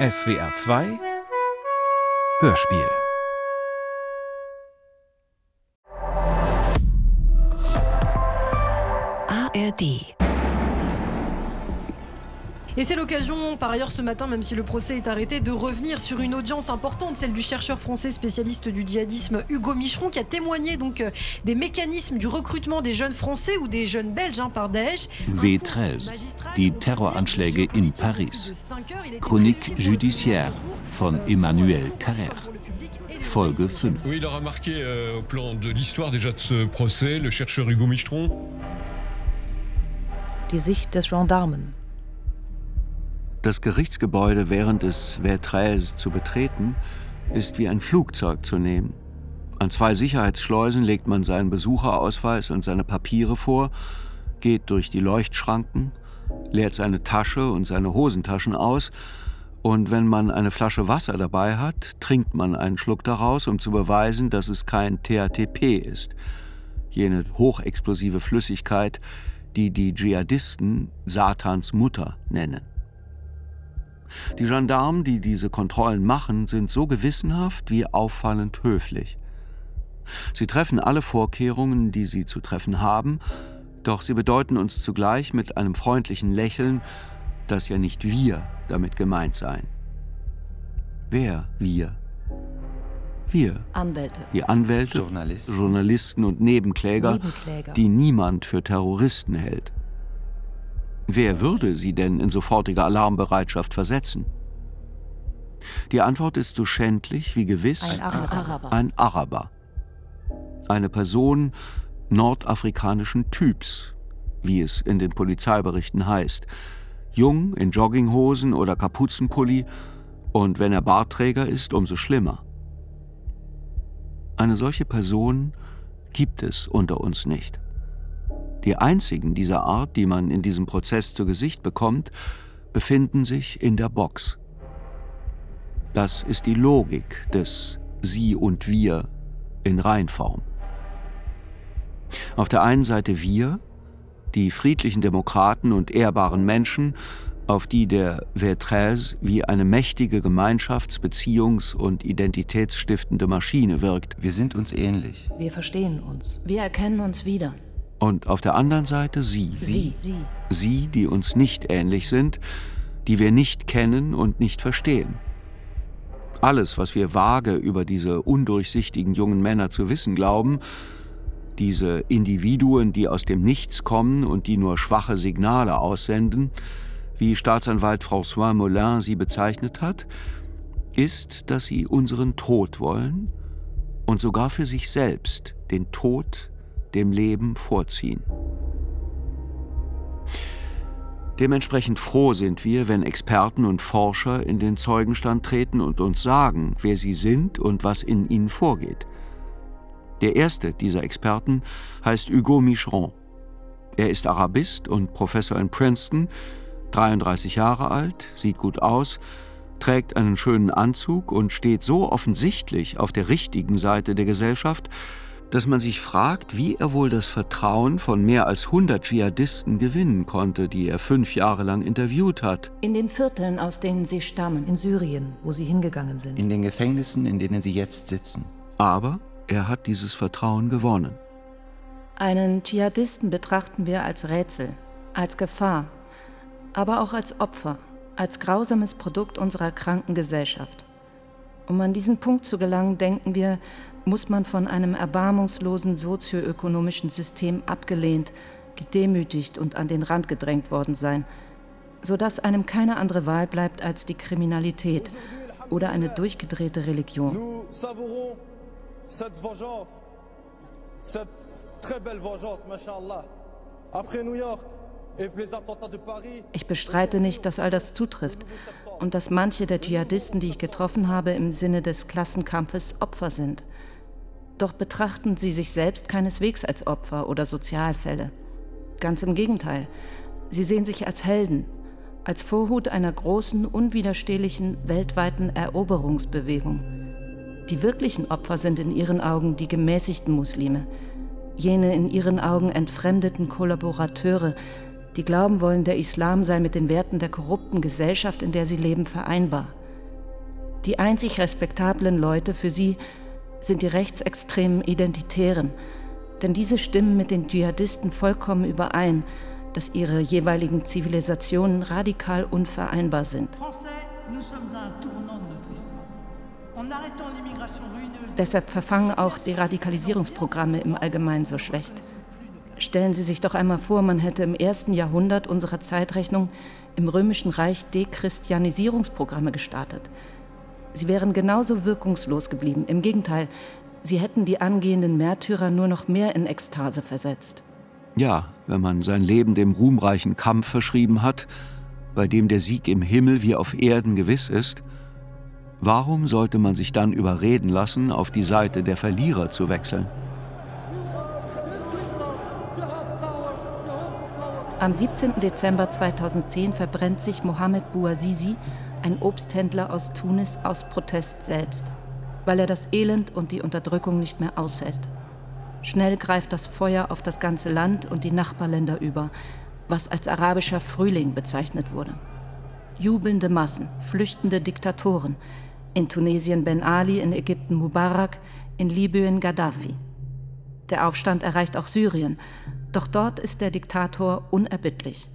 SWR 2 Hörspiel. ARD Et c'est l'occasion, par ailleurs ce matin, même si le procès est arrêté, de revenir sur une audience importante, celle du chercheur français spécialiste du djihadisme Hugo Micheron, qui a témoigné donc euh, des mécanismes du recrutement des jeunes Français ou des jeunes Belges hein, par Daesh. W13, die Terroranschläge in Paris. Chronique judiciaire von Emmanuel Carrère. Folge 5. Oui, il aura marqué euh, au plan de l'histoire déjà de ce procès, le chercheur Hugo Micheron. Die Sicht des Gendarmen. Das Gerichtsgebäude während des Verträs zu betreten, ist wie ein Flugzeug zu nehmen. An zwei Sicherheitsschleusen legt man seinen Besucherausweis und seine Papiere vor, geht durch die Leuchtschranken, leert seine Tasche und seine Hosentaschen aus, und wenn man eine Flasche Wasser dabei hat, trinkt man einen Schluck daraus, um zu beweisen, dass es kein THTP ist, jene hochexplosive Flüssigkeit, die die Dschihadisten Satans Mutter nennen. Die Gendarmen, die diese Kontrollen machen, sind so gewissenhaft wie auffallend höflich. Sie treffen alle Vorkehrungen, die sie zu treffen haben, doch sie bedeuten uns zugleich mit einem freundlichen Lächeln, dass ja nicht wir damit gemeint seien. Wer wir? Wir. Anwälte. Die Anwälte, Journalisten, Journalisten und Nebenkläger, Nebenkläger. die niemand für Terroristen hält. Wer würde sie denn in sofortige Alarmbereitschaft versetzen? Die Antwort ist so schändlich wie gewiss Ein Araber. ein Araber. Eine Person nordafrikanischen Typs, wie es in den Polizeiberichten heißt. Jung in Jogginghosen oder Kapuzenpulli und wenn er Bartträger ist, umso schlimmer. Eine solche Person gibt es unter uns nicht. Die einzigen dieser Art, die man in diesem Prozess zu Gesicht bekommt, befinden sich in der Box. Das ist die Logik des Sie und Wir in Reinform. Auf der einen Seite wir, die friedlichen Demokraten und ehrbaren Menschen, auf die der Verträs wie eine mächtige Gemeinschafts-, Beziehungs- und identitätsstiftende Maschine wirkt. Wir sind uns ähnlich. Wir verstehen uns. Wir erkennen uns wieder. Und auf der anderen Seite sie. Sie. Sie. Sie, die uns nicht ähnlich sind, die wir nicht kennen und nicht verstehen. Alles, was wir vage über diese undurchsichtigen jungen Männer zu wissen glauben, diese Individuen, die aus dem Nichts kommen und die nur schwache Signale aussenden, wie Staatsanwalt François Moulin sie bezeichnet hat, ist, dass sie unseren Tod wollen und sogar für sich selbst den Tod dem Leben vorziehen. Dementsprechend froh sind wir, wenn Experten und Forscher in den Zeugenstand treten und uns sagen, wer sie sind und was in ihnen vorgeht. Der erste dieser Experten heißt Hugo Micheron. Er ist Arabist und Professor in Princeton, 33 Jahre alt, sieht gut aus, trägt einen schönen Anzug und steht so offensichtlich auf der richtigen Seite der Gesellschaft, dass man sich fragt, wie er wohl das Vertrauen von mehr als 100 Dschihadisten gewinnen konnte, die er fünf Jahre lang interviewt hat. In den Vierteln, aus denen sie stammen. In Syrien, wo sie hingegangen sind. In den Gefängnissen, in denen sie jetzt sitzen. Aber er hat dieses Vertrauen gewonnen. Einen Dschihadisten betrachten wir als Rätsel, als Gefahr, aber auch als Opfer, als grausames Produkt unserer kranken Gesellschaft. Um an diesen Punkt zu gelangen, denken wir, muss man von einem erbarmungslosen sozioökonomischen System abgelehnt, gedemütigt und an den Rand gedrängt worden sein, sodass einem keine andere Wahl bleibt als die Kriminalität oder eine durchgedrehte Religion. Ich bestreite nicht, dass all das zutrifft und dass manche der Dschihadisten, die ich getroffen habe, im Sinne des Klassenkampfes Opfer sind. Doch betrachten sie sich selbst keineswegs als Opfer oder Sozialfälle. Ganz im Gegenteil. Sie sehen sich als Helden, als Vorhut einer großen, unwiderstehlichen, weltweiten Eroberungsbewegung. Die wirklichen Opfer sind in ihren Augen die gemäßigten Muslime, jene in ihren Augen entfremdeten Kollaborateure, die glauben wollen, der Islam sei mit den Werten der korrupten Gesellschaft, in der sie leben, vereinbar. Die einzig respektablen Leute für sie sind die rechtsextremen Identitären, denn diese stimmen mit den Dschihadisten vollkommen überein, dass ihre jeweiligen Zivilisationen radikal unvereinbar sind. Deshalb verfangen auch die Radikalisierungsprogramme im Allgemeinen so schlecht. Stellen Sie sich doch einmal vor, man hätte im ersten Jahrhundert unserer Zeitrechnung im Römischen Reich Dechristianisierungsprogramme gestartet. Sie wären genauso wirkungslos geblieben. Im Gegenteil, sie hätten die angehenden Märtyrer nur noch mehr in Ekstase versetzt. Ja, wenn man sein Leben dem ruhmreichen Kampf verschrieben hat, bei dem der Sieg im Himmel wie auf Erden gewiss ist, warum sollte man sich dann überreden lassen, auf die Seite der Verlierer zu wechseln? Am 17. Dezember 2010 verbrennt sich Mohamed Bouazizi, ein Obsthändler aus Tunis, aus Protest selbst, weil er das Elend und die Unterdrückung nicht mehr aushält. Schnell greift das Feuer auf das ganze Land und die Nachbarländer über, was als arabischer Frühling bezeichnet wurde. Jubelnde Massen, flüchtende Diktatoren, in Tunesien Ben Ali, in Ägypten Mubarak, in Libyen Gaddafi. Der Aufstand erreicht auch Syrien, doch dort ist der Diktator unerbittlich.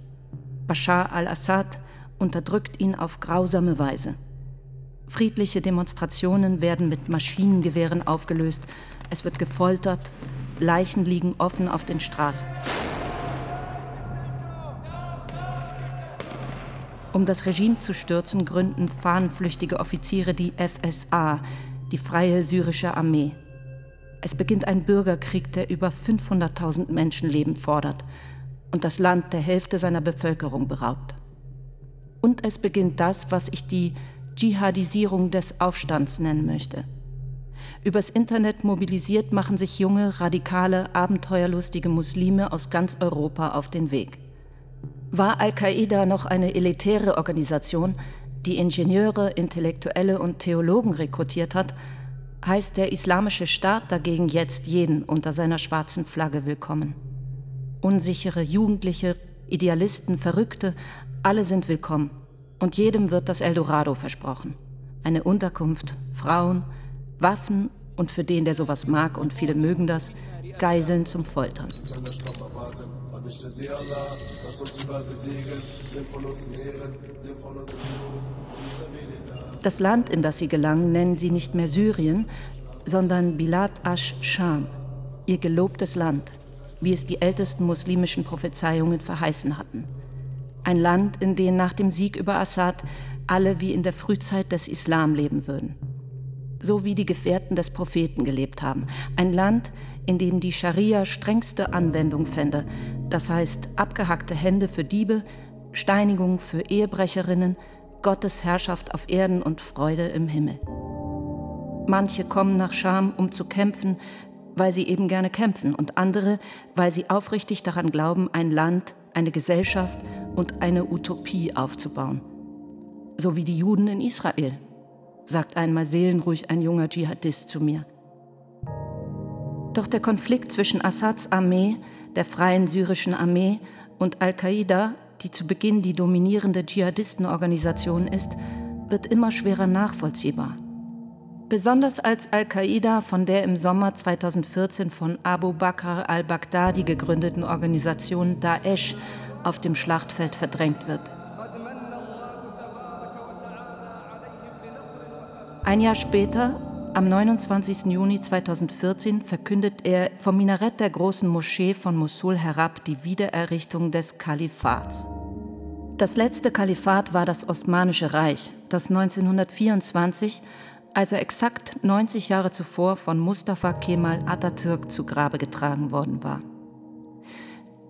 Bashar al-Assad unterdrückt ihn auf grausame Weise. Friedliche Demonstrationen werden mit Maschinengewehren aufgelöst, es wird gefoltert, Leichen liegen offen auf den Straßen. Um das Regime zu stürzen, gründen fahnenflüchtige Offiziere die FSA, die Freie Syrische Armee. Es beginnt ein Bürgerkrieg, der über 500.000 Menschenleben fordert und das Land der Hälfte seiner Bevölkerung beraubt. Und es beginnt das, was ich die Dschihadisierung des Aufstands nennen möchte. Übers Internet mobilisiert machen sich junge, radikale, abenteuerlustige Muslime aus ganz Europa auf den Weg. War Al-Qaida noch eine elitäre Organisation, die Ingenieure, Intellektuelle und Theologen rekrutiert hat, heißt der Islamische Staat dagegen jetzt jeden unter seiner schwarzen Flagge willkommen. Unsichere Jugendliche, Idealisten, Verrückte, alle sind willkommen und jedem wird das Eldorado versprochen. Eine Unterkunft, Frauen, Waffen und für den, der sowas mag und viele mögen das, Geiseln zum Foltern. Das Land, in das sie gelangen, nennen sie nicht mehr Syrien, sondern Bilad ash-Sham, ihr gelobtes Land, wie es die ältesten muslimischen Prophezeiungen verheißen hatten. Ein Land, in dem nach dem Sieg über Assad alle wie in der Frühzeit des Islam leben würden. So wie die Gefährten des Propheten gelebt haben. Ein Land, in dem die Scharia strengste Anwendung fände, das heißt abgehackte Hände für Diebe, Steinigung für Ehebrecherinnen, Gottes Herrschaft auf Erden und Freude im Himmel. Manche kommen nach Scham, um zu kämpfen, weil sie eben gerne kämpfen, und andere, weil sie aufrichtig daran glauben, ein Land, eine Gesellschaft und eine Utopie aufzubauen. So wie die Juden in Israel, sagt einmal seelenruhig ein junger Dschihadist zu mir. Doch der Konflikt zwischen Assads Armee, der Freien Syrischen Armee und Al-Qaida, die zu Beginn die dominierende Dschihadistenorganisation ist, wird immer schwerer nachvollziehbar. Besonders als Al-Qaida von der im Sommer 2014 von Abu Bakr al-Baghdadi gegründeten Organisation Daesh auf dem Schlachtfeld verdrängt wird. Ein Jahr später, am 29. Juni 2014, verkündet er vom Minarett der großen Moschee von Mosul herab die Wiedererrichtung des Kalifats. Das letzte Kalifat war das Osmanische Reich, das 1924 also exakt 90 Jahre zuvor von Mustafa Kemal Atatürk zu Grabe getragen worden war.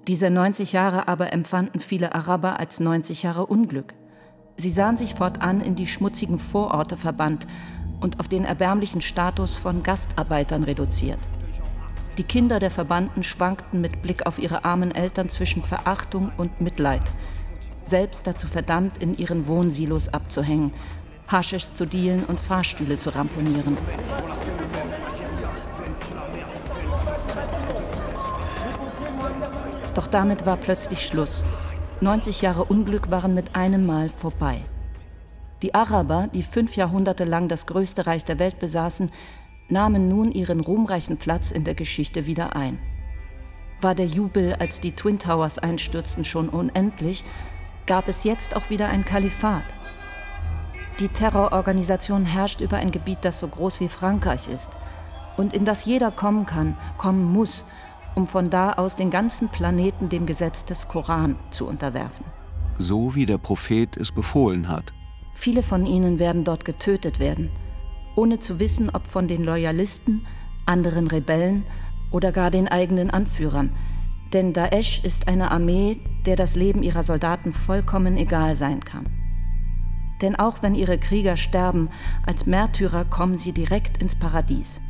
Diese 90 Jahre aber empfanden viele Araber als 90 Jahre Unglück. Sie sahen sich fortan in die schmutzigen Vororte verbannt und auf den erbärmlichen Status von Gastarbeitern reduziert. Die Kinder der Verbannten schwankten mit Blick auf ihre armen Eltern zwischen Verachtung und Mitleid, selbst dazu verdammt, in ihren Wohnsilos abzuhängen, Haschisch zu dealen und Fahrstühle zu ramponieren. Doch damit war plötzlich Schluss. 90 Jahre Unglück waren mit einem Mal vorbei. Die Araber, die fünf Jahrhunderte lang das größte Reich der Welt besaßen, nahmen nun ihren ruhmreichen Platz in der Geschichte wieder ein. War der Jubel, als die Twin Towers einstürzten, schon unendlich, gab es jetzt auch wieder ein Kalifat. Die Terrororganisation herrscht über ein Gebiet, das so groß wie Frankreich ist und in das jeder kommen kann, kommen muss, um von da aus den ganzen Planeten dem Gesetz des Koran zu unterwerfen. So wie der Prophet es befohlen hat. Viele von ihnen werden dort getötet werden, ohne zu wissen, ob von den Loyalisten, anderen Rebellen oder gar den eigenen Anführern. Denn Daesh ist eine Armee, der das Leben ihrer Soldaten vollkommen egal sein kann. Denn auch wenn ihre Krieger sterben, als Märtyrer kommen sie direkt ins Paradies.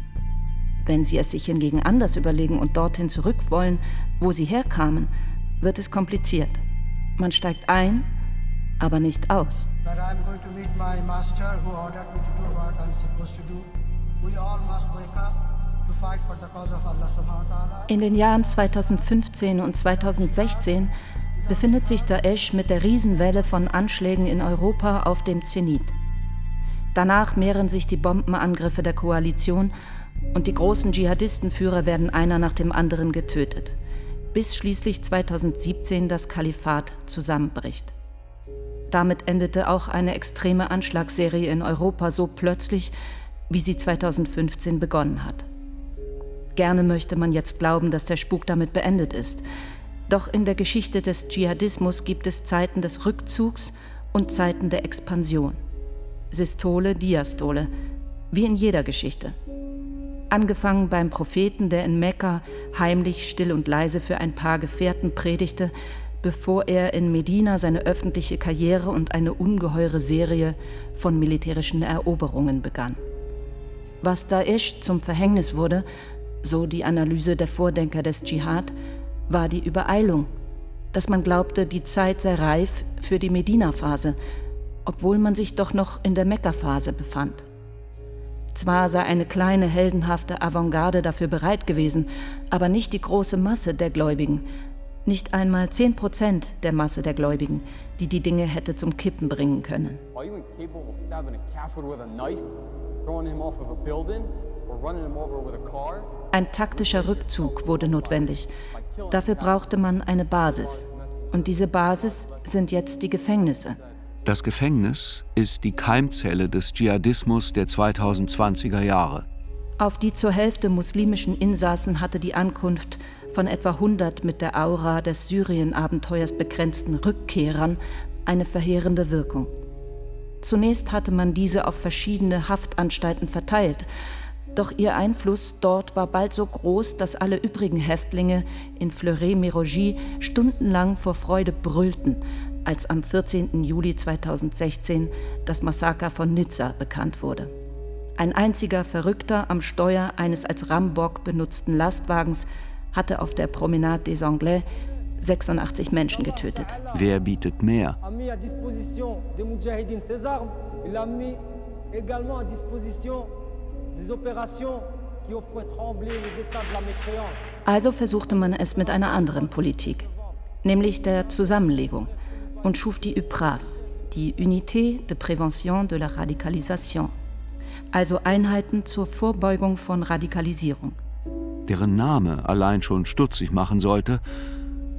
Wenn sie es sich hingegen anders überlegen und dorthin zurück wollen, wo sie herkamen, wird es kompliziert. Man steigt ein, aber nicht aus. In den Jahren 2015 und 2016 befindet sich Daesh mit der Riesenwelle von Anschlägen in Europa auf dem Zenit. Danach mehren sich die Bombenangriffe der Koalition und die großen Dschihadistenführer werden einer nach dem anderen getötet, bis schließlich 2017 das Kalifat zusammenbricht. Damit endete auch eine extreme Anschlagsserie in Europa so plötzlich, wie sie 2015 begonnen hat. Gerne möchte man jetzt glauben, dass der Spuk damit beendet ist. Doch in der Geschichte des Dschihadismus gibt es Zeiten des Rückzugs und Zeiten der Expansion. Systole, Diastole, wie in jeder Geschichte. Angefangen beim Propheten, der in Mekka heimlich, still und leise für ein paar Gefährten predigte, bevor er in Medina seine öffentliche Karriere und eine ungeheure Serie von militärischen Eroberungen begann. Was Daesh zum Verhängnis wurde, so die Analyse der Vordenker des Dschihad, war die Übereilung, dass man glaubte, die Zeit sei reif für die Medina-Phase, obwohl man sich doch noch in der Mekka-Phase befand. Zwar sei eine kleine heldenhafte Avantgarde dafür bereit gewesen, aber nicht die große Masse der Gläubigen, nicht einmal 10 Prozent der Masse der Gläubigen, die die Dinge hätte zum Kippen bringen können. Ein taktischer Rückzug wurde notwendig. Dafür brauchte man eine Basis. Und diese Basis sind jetzt die Gefängnisse. Das Gefängnis ist die Keimzelle des Dschihadismus der 2020er Jahre. Auf die zur Hälfte muslimischen Insassen hatte die Ankunft von etwa 100 mit der Aura des Syrien-Abenteuers begrenzten Rückkehrern eine verheerende Wirkung. Zunächst hatte man diese auf verschiedene Haftanstalten verteilt, doch ihr Einfluss dort war bald so groß, dass alle übrigen Häftlinge in Fleury-Mérogis stundenlang vor Freude brüllten, als am 14. Juli 2016 das Massaker von Nizza bekannt wurde. Ein einziger Verrückter am Steuer eines als Rambock benutzten Lastwagens hatte auf der Promenade des Anglais 86 Menschen getötet. Wer bietet mehr? Also versuchte man es mit einer anderen Politik, nämlich der Zusammenlegung und schuf die UPRAS, die Unité de Prévention de la Radicalisation, also Einheiten zur Vorbeugung von Radikalisierung. Deren Name allein schon stutzig machen sollte,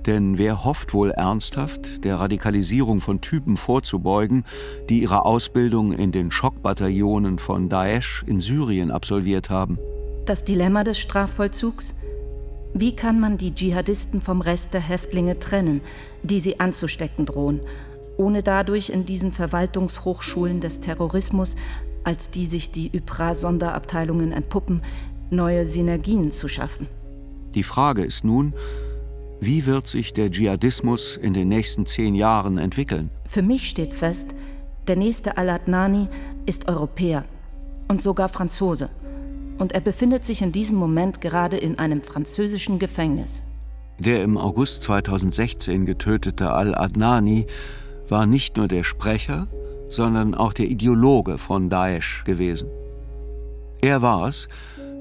denn wer hofft wohl ernsthaft, der Radikalisierung von Typen vorzubeugen, die ihre Ausbildung in den Schockbataillonen von Daesh in Syrien absolviert haben? Das Dilemma des Strafvollzugs? Wie kann man die Dschihadisten vom Rest der Häftlinge trennen, die sie anzustecken drohen, ohne dadurch in diesen Verwaltungshochschulen des Terrorismus, als die sich die YPRA-Sonderabteilungen entpuppen, neue Synergien zu schaffen? Die Frage ist nun, wie wird sich der Dschihadismus in den nächsten zehn Jahren entwickeln? Für mich steht fest, der nächste Al-Adnani ist Europäer und sogar Franzose und er befindet sich in diesem Moment gerade in einem französischen Gefängnis. Der im August 2016 getötete Al-Adnani war nicht nur der Sprecher, sondern auch der Ideologe von Daesh gewesen. Er war es,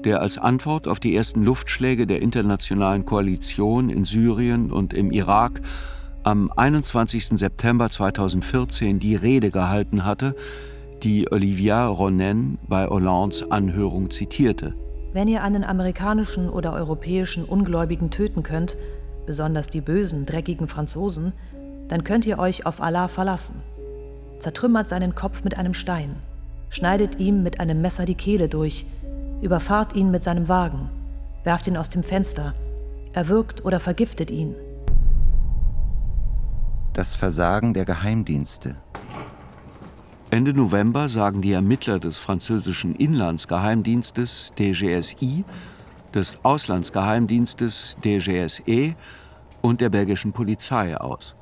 der als Antwort auf die ersten Luftschläge der internationalen Koalition in Syrien und im Irak am 21. September 2014 die Rede gehalten hatte, die Olivia Ronen bei Hollandes Anhörung zitierte. Wenn ihr einen amerikanischen oder europäischen Ungläubigen töten könnt, besonders die bösen, dreckigen Franzosen, dann könnt ihr euch auf Allah verlassen. Zertrümmert seinen Kopf mit einem Stein, schneidet ihm mit einem Messer die Kehle durch, überfahrt ihn mit seinem Wagen, werft ihn aus dem Fenster, erwürgt oder vergiftet ihn. Das Versagen der Geheimdienste. Ende November sagen die Ermittler des französischen Inlandsgeheimdienstes DGSI, des Auslandsgeheimdienstes DGSE und der belgischen Polizei aus.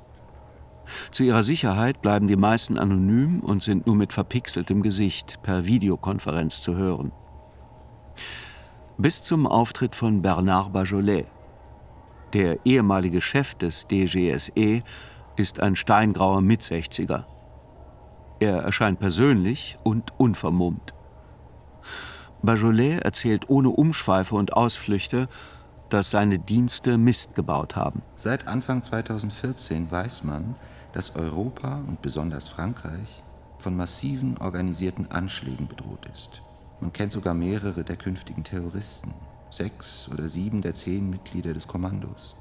Zu ihrer Sicherheit bleiben die meisten anonym und sind nur mit verpixeltem Gesicht per Videokonferenz zu hören. Bis zum Auftritt von Bernard Bajolet. Der ehemalige Chef des DGSE ist ein steingrauer Mitsechziger. Er erscheint persönlich und unvermummt. Bajolet erzählt ohne Umschweife und Ausflüchte, dass seine Dienste Mist gebaut haben. Seit Anfang 2014 weiß man, dass Europa und besonders Frankreich von massiven organisierten Anschlägen bedroht ist. Man kennt sogar mehrere der künftigen Terroristen, sechs oder sieben der zehn Mitglieder des Kommandos.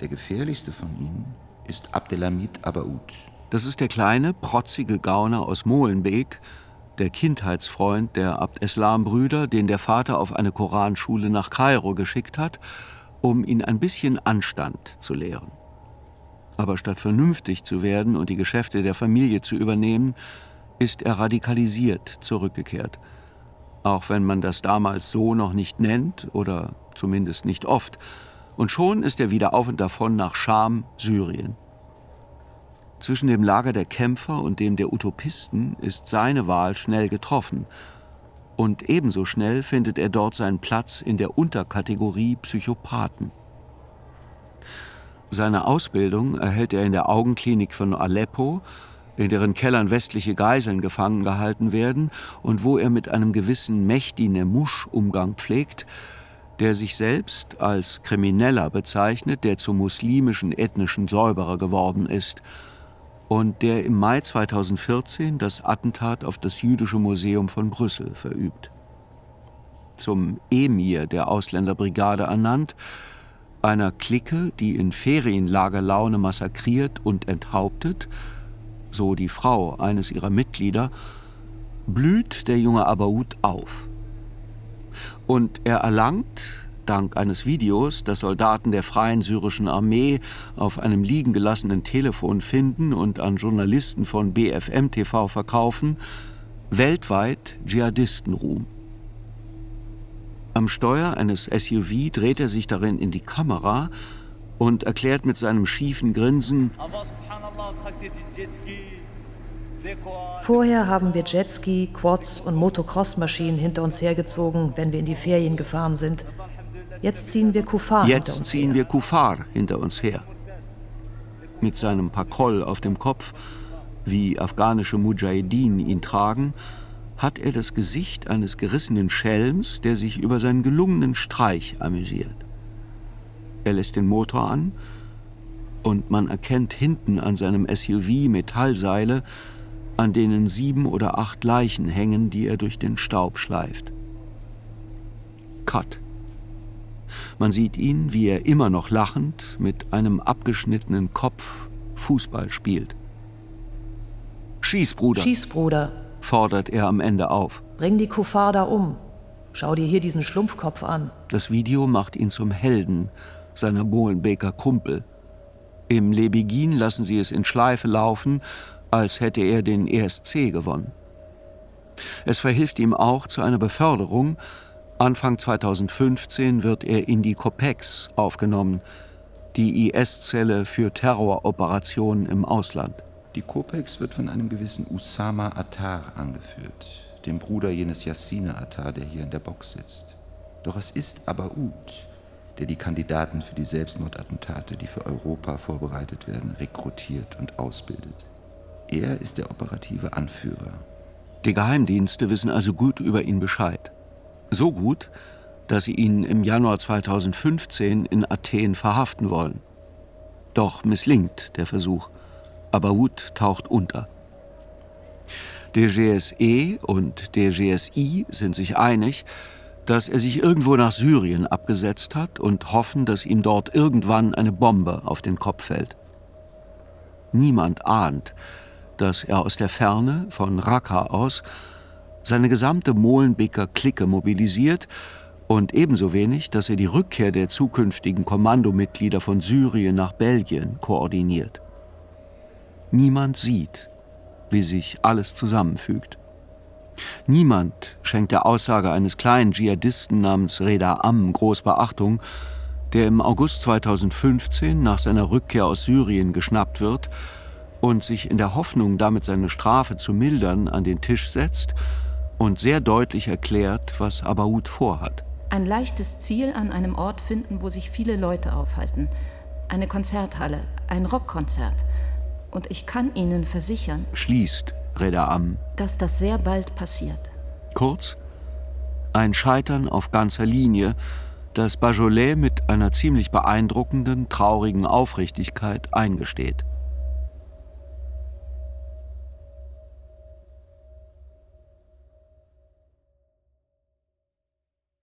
Der gefährlichste von ihnen ist Abdelhamid Abaoud. Das ist der kleine, protzige Gauner aus Molenbeek, der Kindheitsfreund der Abd-Eslam-Brüder, den der Vater auf eine Koranschule nach Kairo geschickt hat, um ihn ein bisschen Anstand zu lehren. Aber statt vernünftig zu werden und die Geschäfte der Familie zu übernehmen, ist er radikalisiert zurückgekehrt. Auch wenn man das damals so noch nicht nennt oder zumindest nicht oft. Und schon ist er wieder auf und davon nach Scham, Syrien. Zwischen dem Lager der Kämpfer und dem der Utopisten ist seine Wahl schnell getroffen. Und ebenso schnell findet er dort seinen Platz in der Unterkategorie Psychopathen. Seine Ausbildung erhält er in der Augenklinik von Aleppo, in deren Kellern westliche Geiseln gefangen gehalten werden und wo er mit einem gewissen Mehdi Nemusch Umgang pflegt, der sich selbst als Krimineller bezeichnet, der zum muslimischen ethnischen Säuberer geworden ist – und der im Mai 2014 das Attentat auf das Jüdische Museum von Brüssel verübt. Zum Emir der Ausländerbrigade ernannt, einer Clique, die in Ferienlagerlaune massakriert und enthauptet, so die Frau eines ihrer Mitglieder, blüht der junge Abaoud auf. Und er erlangt, dank eines Videos, das Soldaten der Freien Syrischen Armee auf einem liegen gelassenen Telefon finden und an Journalisten von BFM TV verkaufen, weltweit Dschihadistenruhm. Am Steuer eines SUV dreht er sich darin in die Kamera und erklärt mit seinem schiefen Grinsen, Vorher haben wir Jetski, Quads und Motocross-Maschinen hinter uns hergezogen, wenn wir in die Ferien gefahren sind. Jetzt ziehen wir Kufar Jetzt hinter uns ziehen her. wir Kufar hinter uns her. Mit seinem Pakol auf dem Kopf, wie afghanische Mujahideen ihn tragen, hat er das Gesicht eines gerissenen Schelms, der sich über seinen gelungenen Streich amüsiert. Er lässt den Motor an und man erkennt hinten an seinem SUV Metallseile, an denen sieben oder acht Leichen hängen, die er durch den Staub schleift. Cut. Man sieht ihn, wie er immer noch lachend mit einem abgeschnittenen Kopf Fußball spielt. Schieß, Bruder, Schieß, Bruder, fordert er am Ende auf. bring die Kufar da um. Schau dir hier diesen Schlumpfkopf an. Das Video macht ihn zum Helden seiner Molenbeker Kumpel. Im Lebigin lassen sie es in Schleife laufen, als hätte er den ESC gewonnen. Es verhilft ihm auch zu einer Beförderung. Anfang 2015 wird er in die COPEX aufgenommen, die IS-Zelle für Terroroperationen im Ausland. Die Kopex wird von einem gewissen Usama Attar angeführt, dem Bruder jenes Yassine Attar, der hier in der Box sitzt. Doch es ist Abaoud, der die Kandidaten für die Selbstmordattentate, die für Europa vorbereitet werden, rekrutiert und ausbildet. Er ist der operative Anführer. Die Geheimdienste wissen also gut über ihn Bescheid. So gut, dass sie ihn im Januar 2015 in Athen verhaften wollen. Doch misslingt der Versuch. Abaoud taucht unter. Der GSE und der GSI sind sich einig, dass er sich irgendwo nach Syrien abgesetzt hat und hoffen, dass ihm dort irgendwann eine Bombe auf den Kopf fällt. Niemand ahnt, dass er aus der Ferne, von Raqqa aus, seine gesamte Molenbeker Clique mobilisiert und ebenso wenig, dass er die Rückkehr der zukünftigen Kommandomitglieder von Syrien nach Belgien koordiniert. Niemand sieht, wie sich alles zusammenfügt. Niemand schenkt der Aussage eines kleinen Dschihadisten namens Reda Am groß Beachtung, der im August 2015 nach seiner Rückkehr aus Syrien geschnappt wird und sich in der Hoffnung, damit seine Strafe zu mildern, an den Tisch setzt und sehr deutlich erklärt, was Abaoud vorhat. Ein leichtes Ziel an einem Ort finden, wo sich viele Leute aufhalten. Eine Konzerthalle, ein Rockkonzert. Und ich kann Ihnen versichern, schließt Reda Am, dass das sehr bald passiert. Kurz, ein Scheitern auf ganzer Linie, das Bajolet mit einer ziemlich beeindruckenden, traurigen Aufrichtigkeit eingesteht.